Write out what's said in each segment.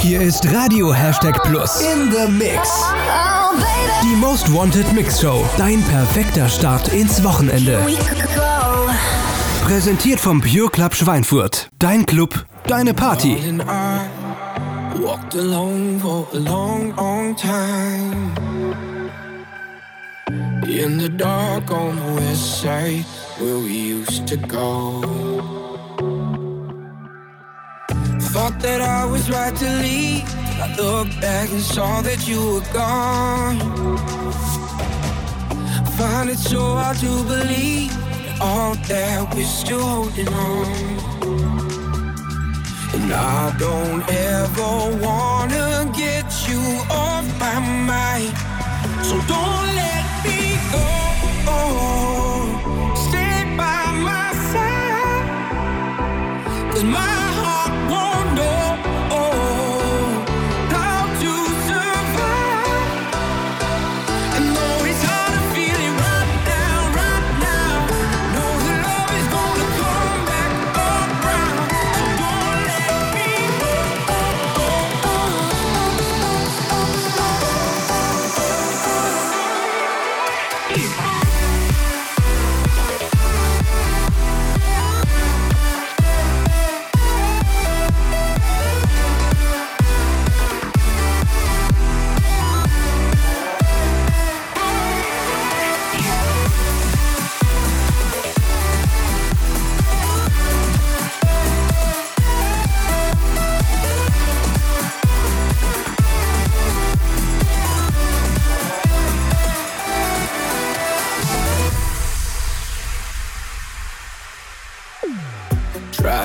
Hier ist Radio Hashtag Plus in the Mix. Die Most Wanted Mix Show. Dein perfekter Start ins Wochenende. Präsentiert vom Pure Club Schweinfurt. Dein Club, deine Party. Walked alone for a long, long time. In the dark on the west side, where we used to go. Thought that I was right to leave. I looked back and saw that you were gone. Find it so hard to believe that all that we're still holding on. And I don't ever wanna get you off my mind. So don't let me go. Stay by my side. Cause my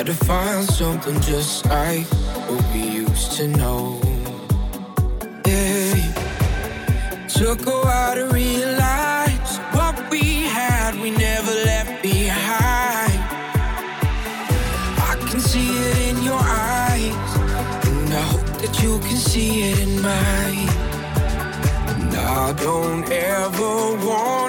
Try to find something just like what we used to know. Yeah. Took a while to realize what we had, we never left behind. I can see it in your eyes, and I hope that you can see it in mine. And I don't ever wanna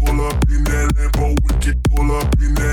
Pull up in that Lambo, we can pull up in that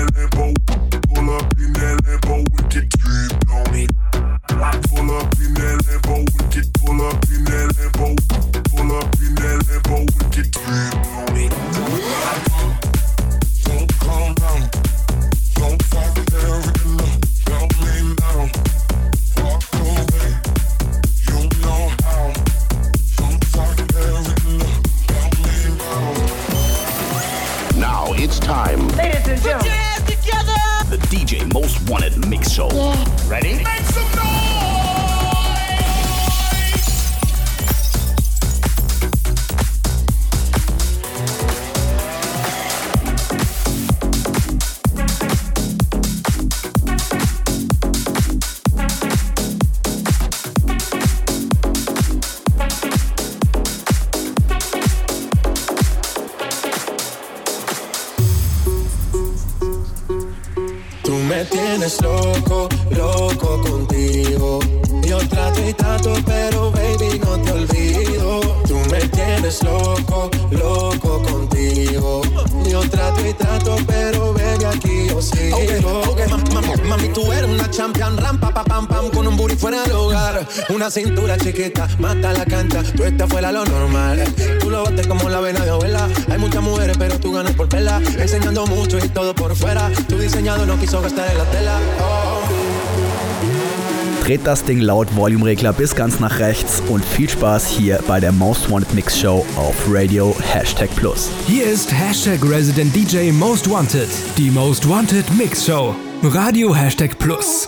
como la vena de abuela. Hay muchas mujeres, pero tú ganas por vela. Enseñando mucho y todo por fuera. Tu diseñado no quiso gastar en la tela. Oh. Dreht das Ding laut Volume-Regler bis ganz nach rechts und viel Spaß hier bei der Most Wanted Mix Show auf Radio Hashtag Plus. Hier ist Hashtag Resident DJ Most Wanted, die Most Wanted Mix Show. Radio Hashtag Plus.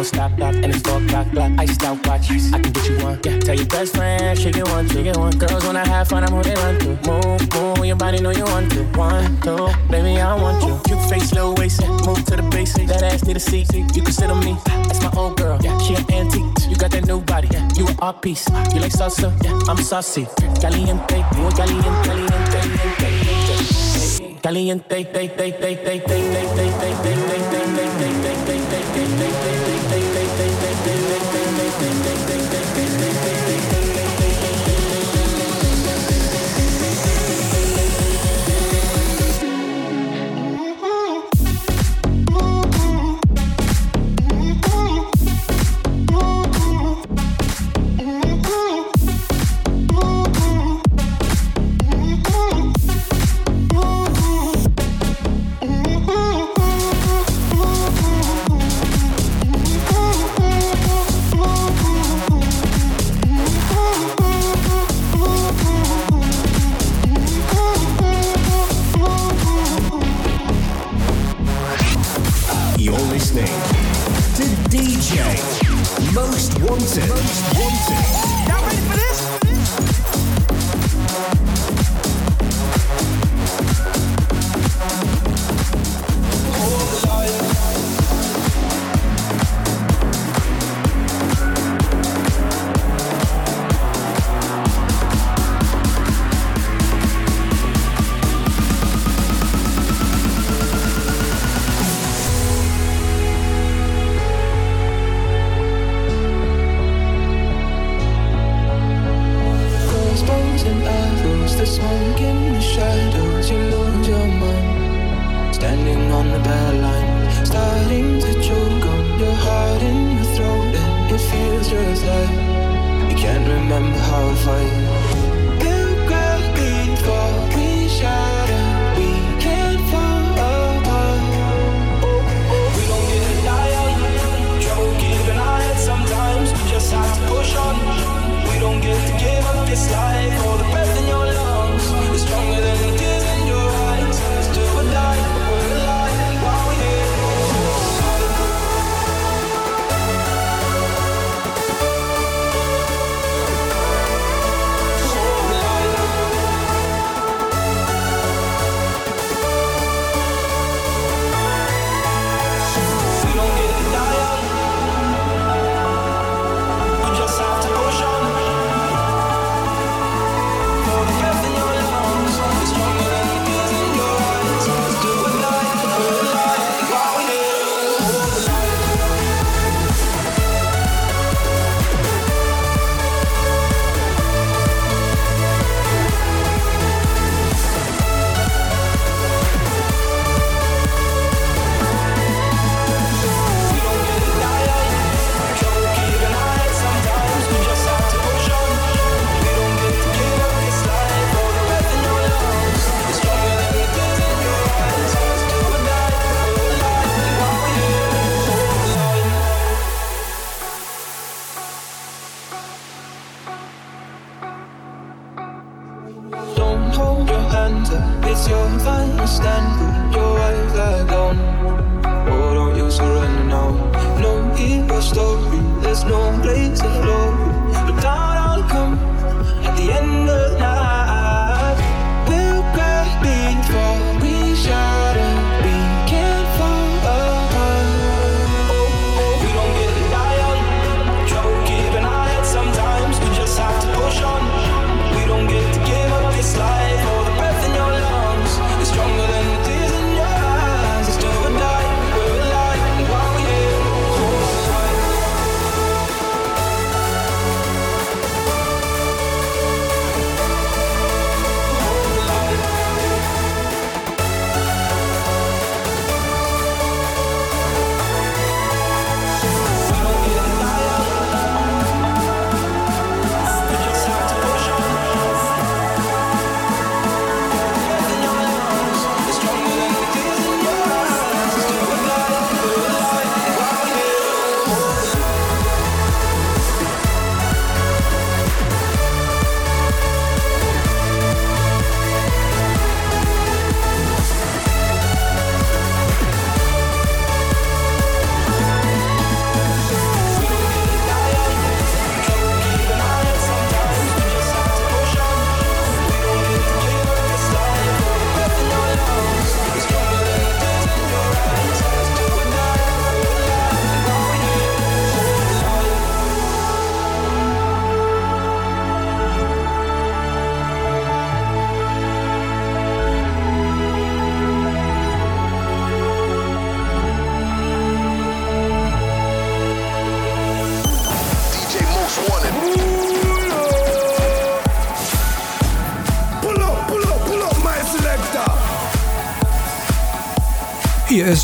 Won't stop, stop, and it's four o'clock, clock, iced out watch, I can get you one, yeah, tell your best friend, she get one, she get one, girls wanna have fun, I'm who they run to, move, move, your body know you want to, one, two, baby, I want you, cute face, little waist, move to the basic, that ass need a seat, you can sit on me, that's my old girl, yeah, she an antique, you got that new body, yeah, you an art piece, you like salsa, yeah, I'm saucy, caliente, you a caliente, caliente, caliente, Caliente, they, they, they, they, they,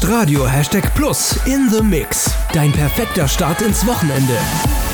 Radio Hashtag Plus in the Mix. Dein perfekter Start ins Wochenende.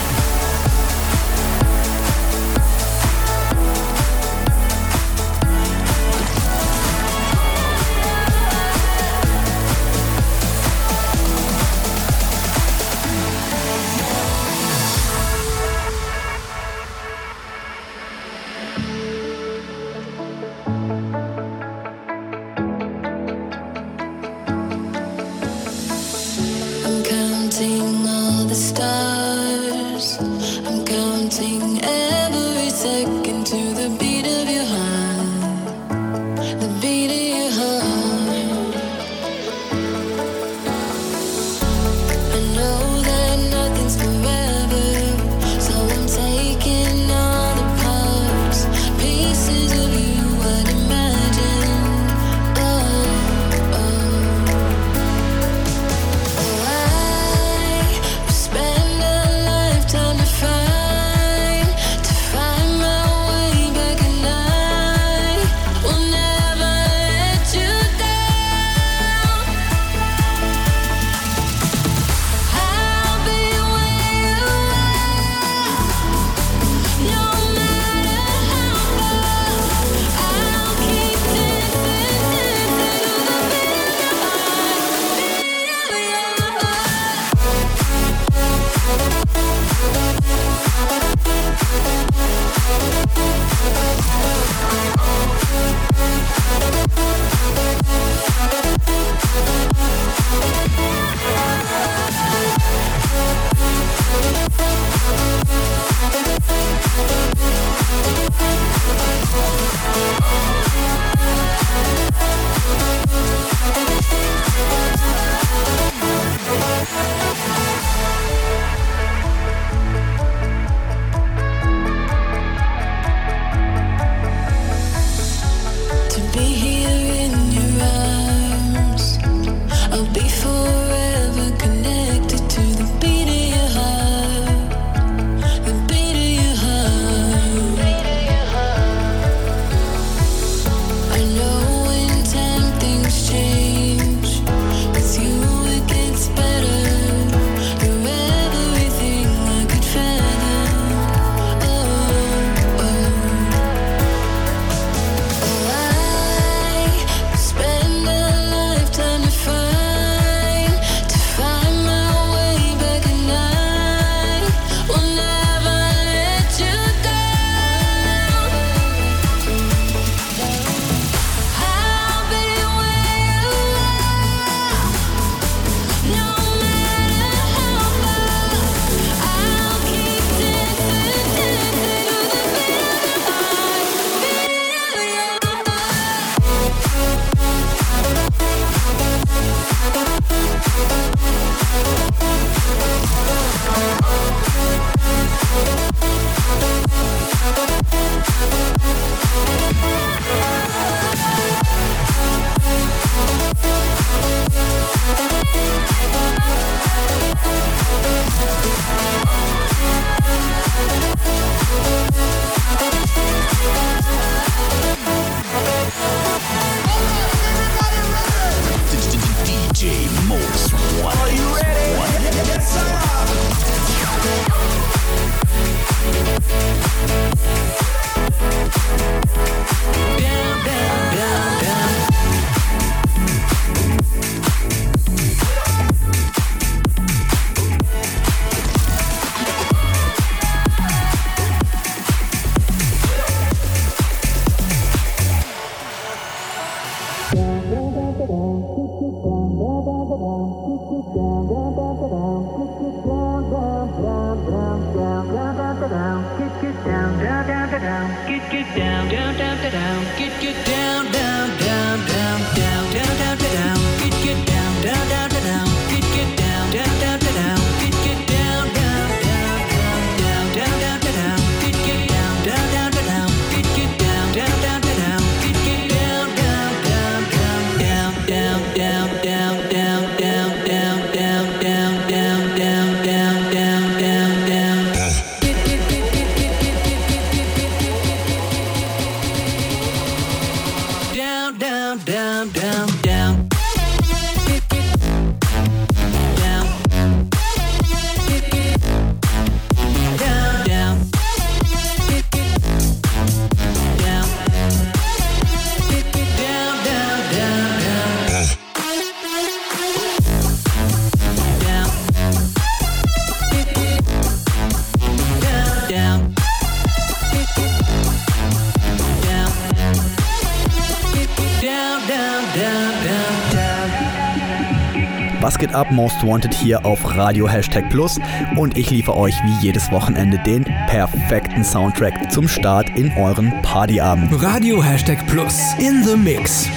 Geht ab, Most Wanted hier auf Radio Hashtag Plus und ich liefere euch wie jedes Wochenende den perfekten Soundtrack zum Start in euren Partyabend. Radio Hashtag Plus in the Mix.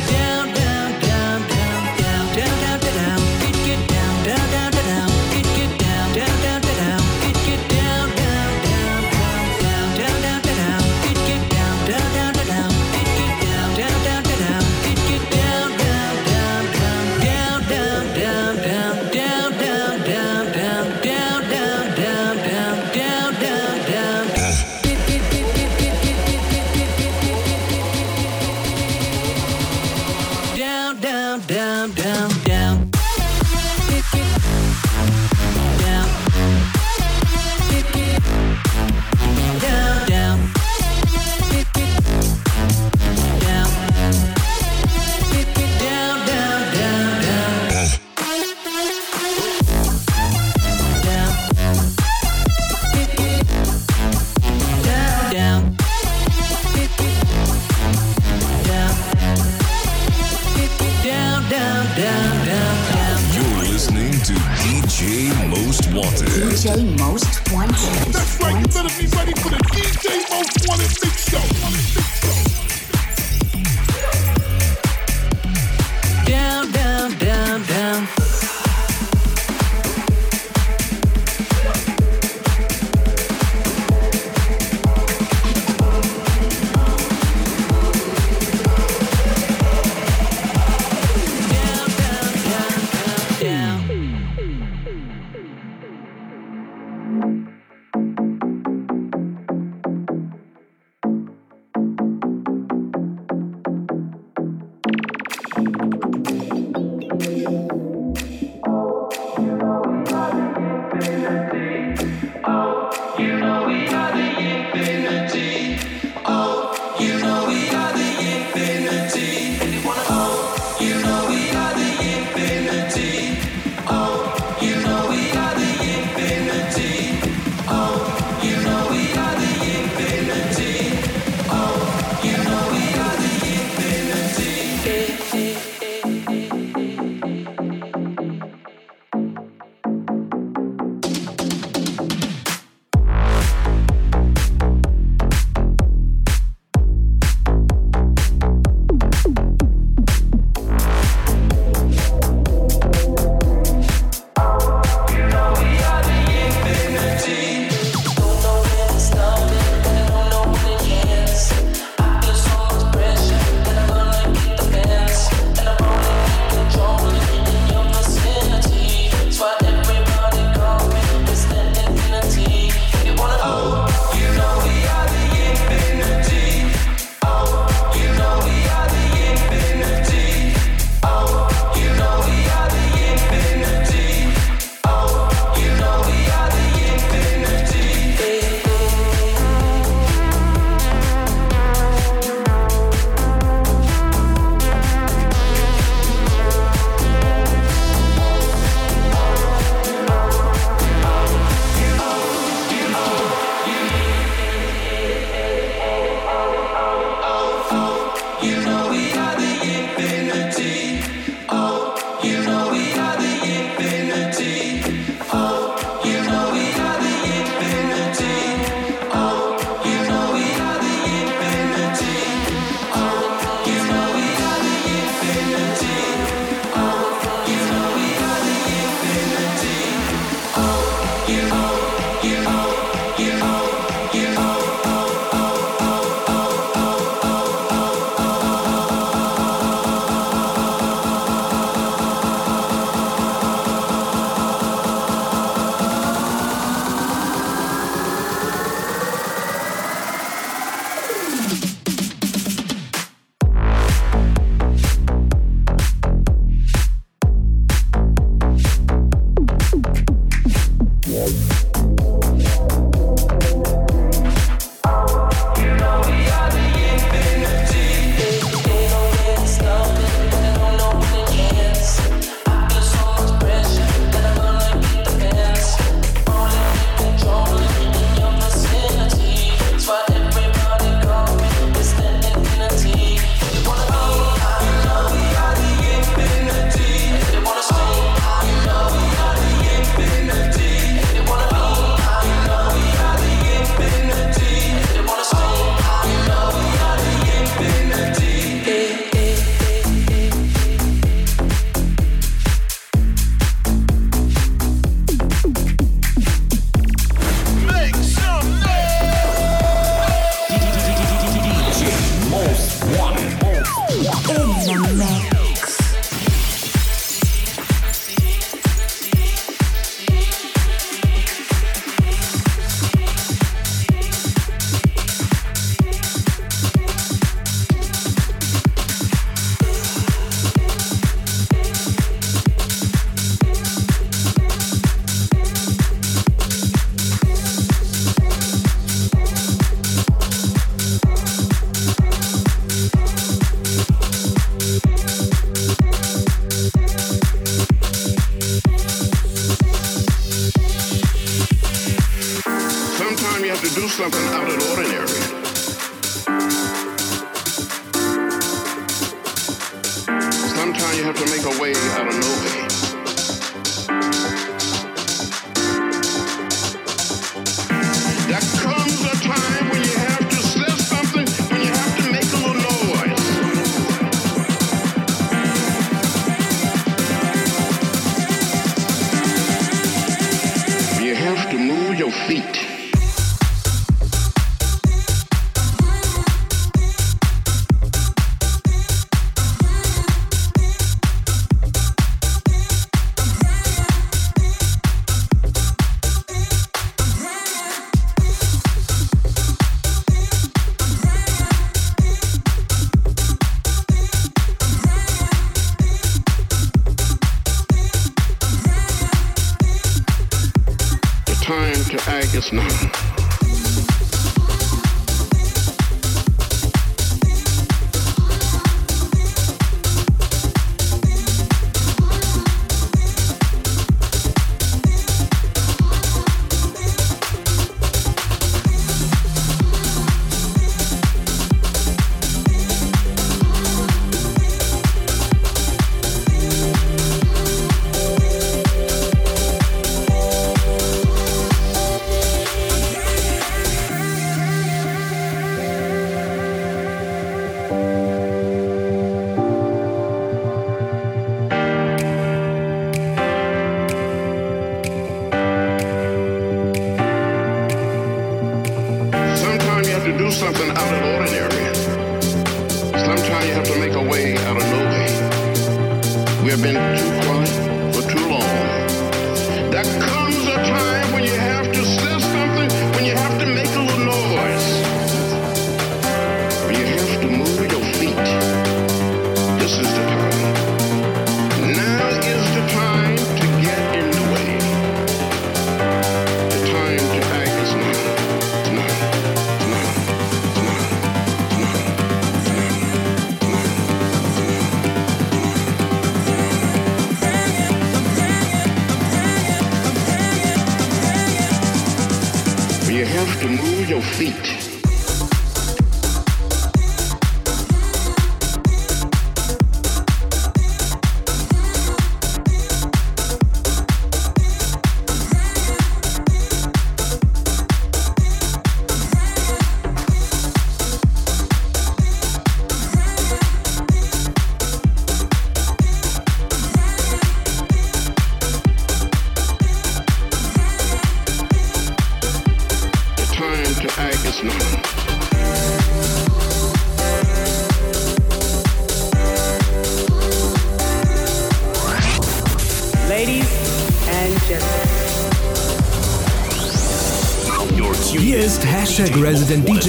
you have to move your feet.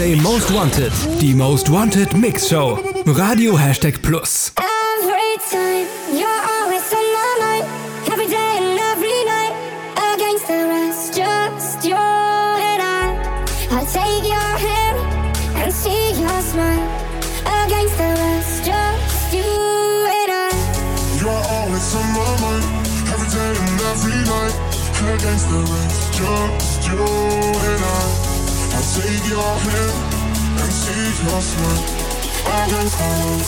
Play Most Wanted, die Most Wanted Mix Show. Radio Hashtag Plus. Bye.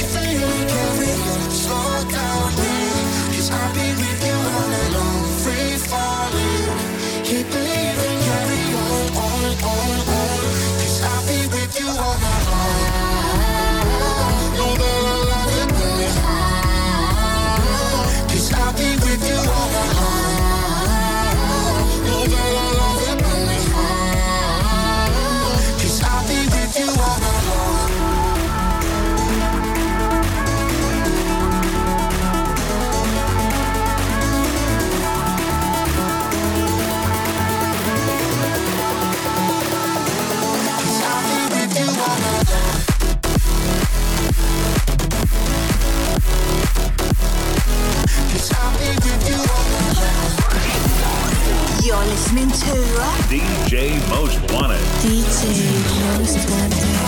you think we can slow down, please? Cause I've been You're listening to DJ Most Wanted. DJ Moestwanted.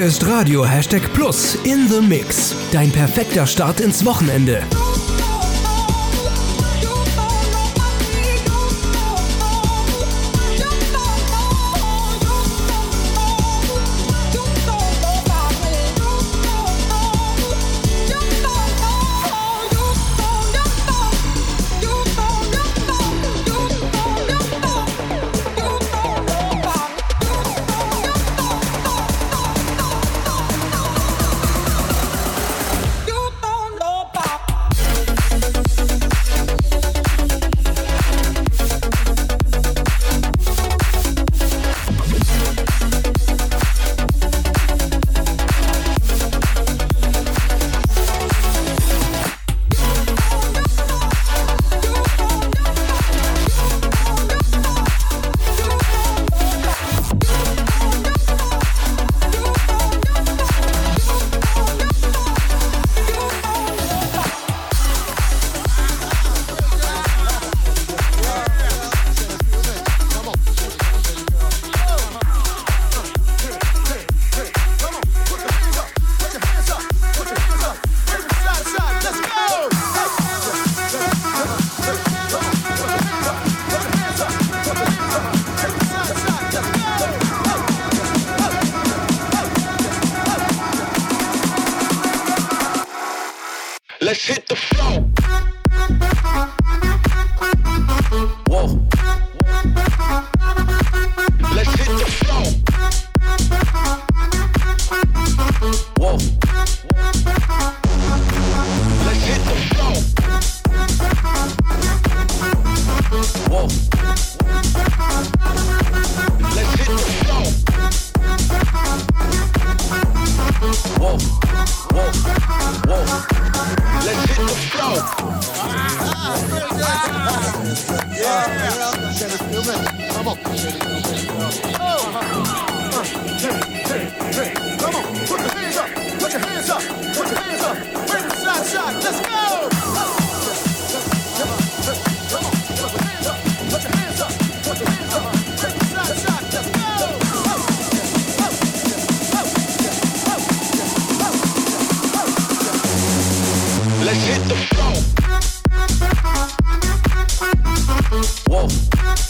ist Radio Hashtag Plus in the Mix. Dein perfekter Start ins Wochenende. Let's hit the floor. Whoa.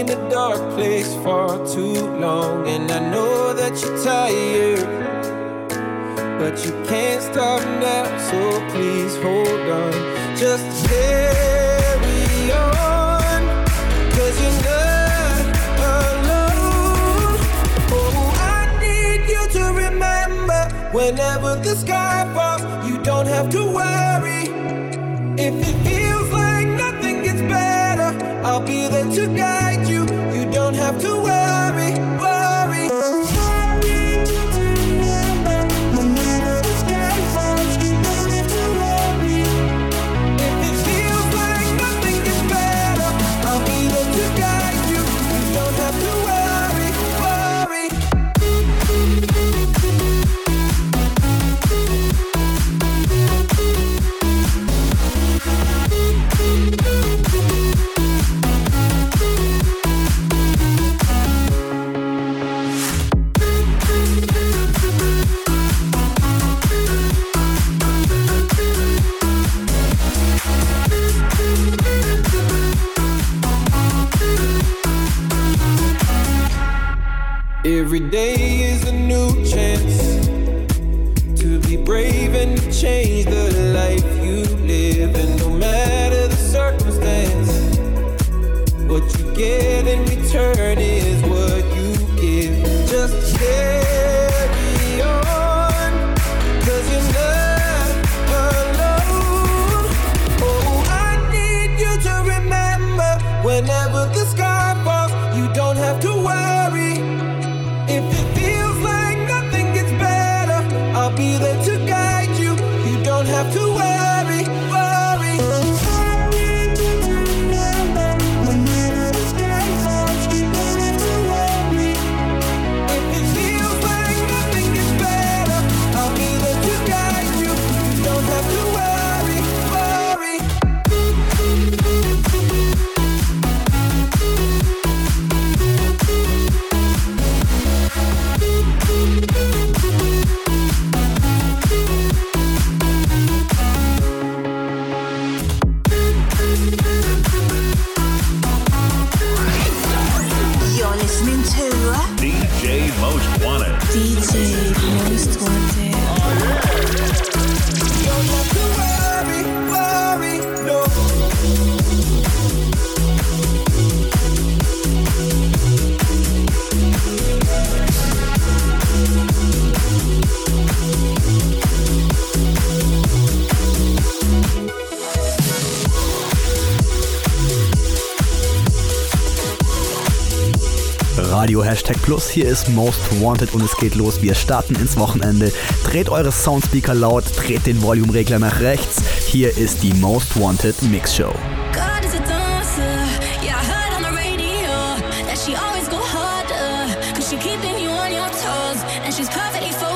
in a dark place for too long. And I know that you're tired, but you can't stop now. So please hold on. Just carry on, cause you're not alone. Oh, I need you to remember whenever the sky falls, you don't have to worry. If it feels like nothing gets better, I'll be there to guide. every day. Hashtag Plus. Hier ist Most Wanted und es geht los. Wir starten ins Wochenende. Dreht eure Soundspeaker laut, dreht den Volumeregler nach rechts. Hier ist die Most Wanted Mix Show. she's perfectly fine.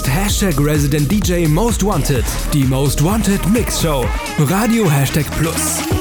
ist Hashtag Resident DJ Most Wanted, die Most Wanted Mix Show. Radio Hashtag Plus.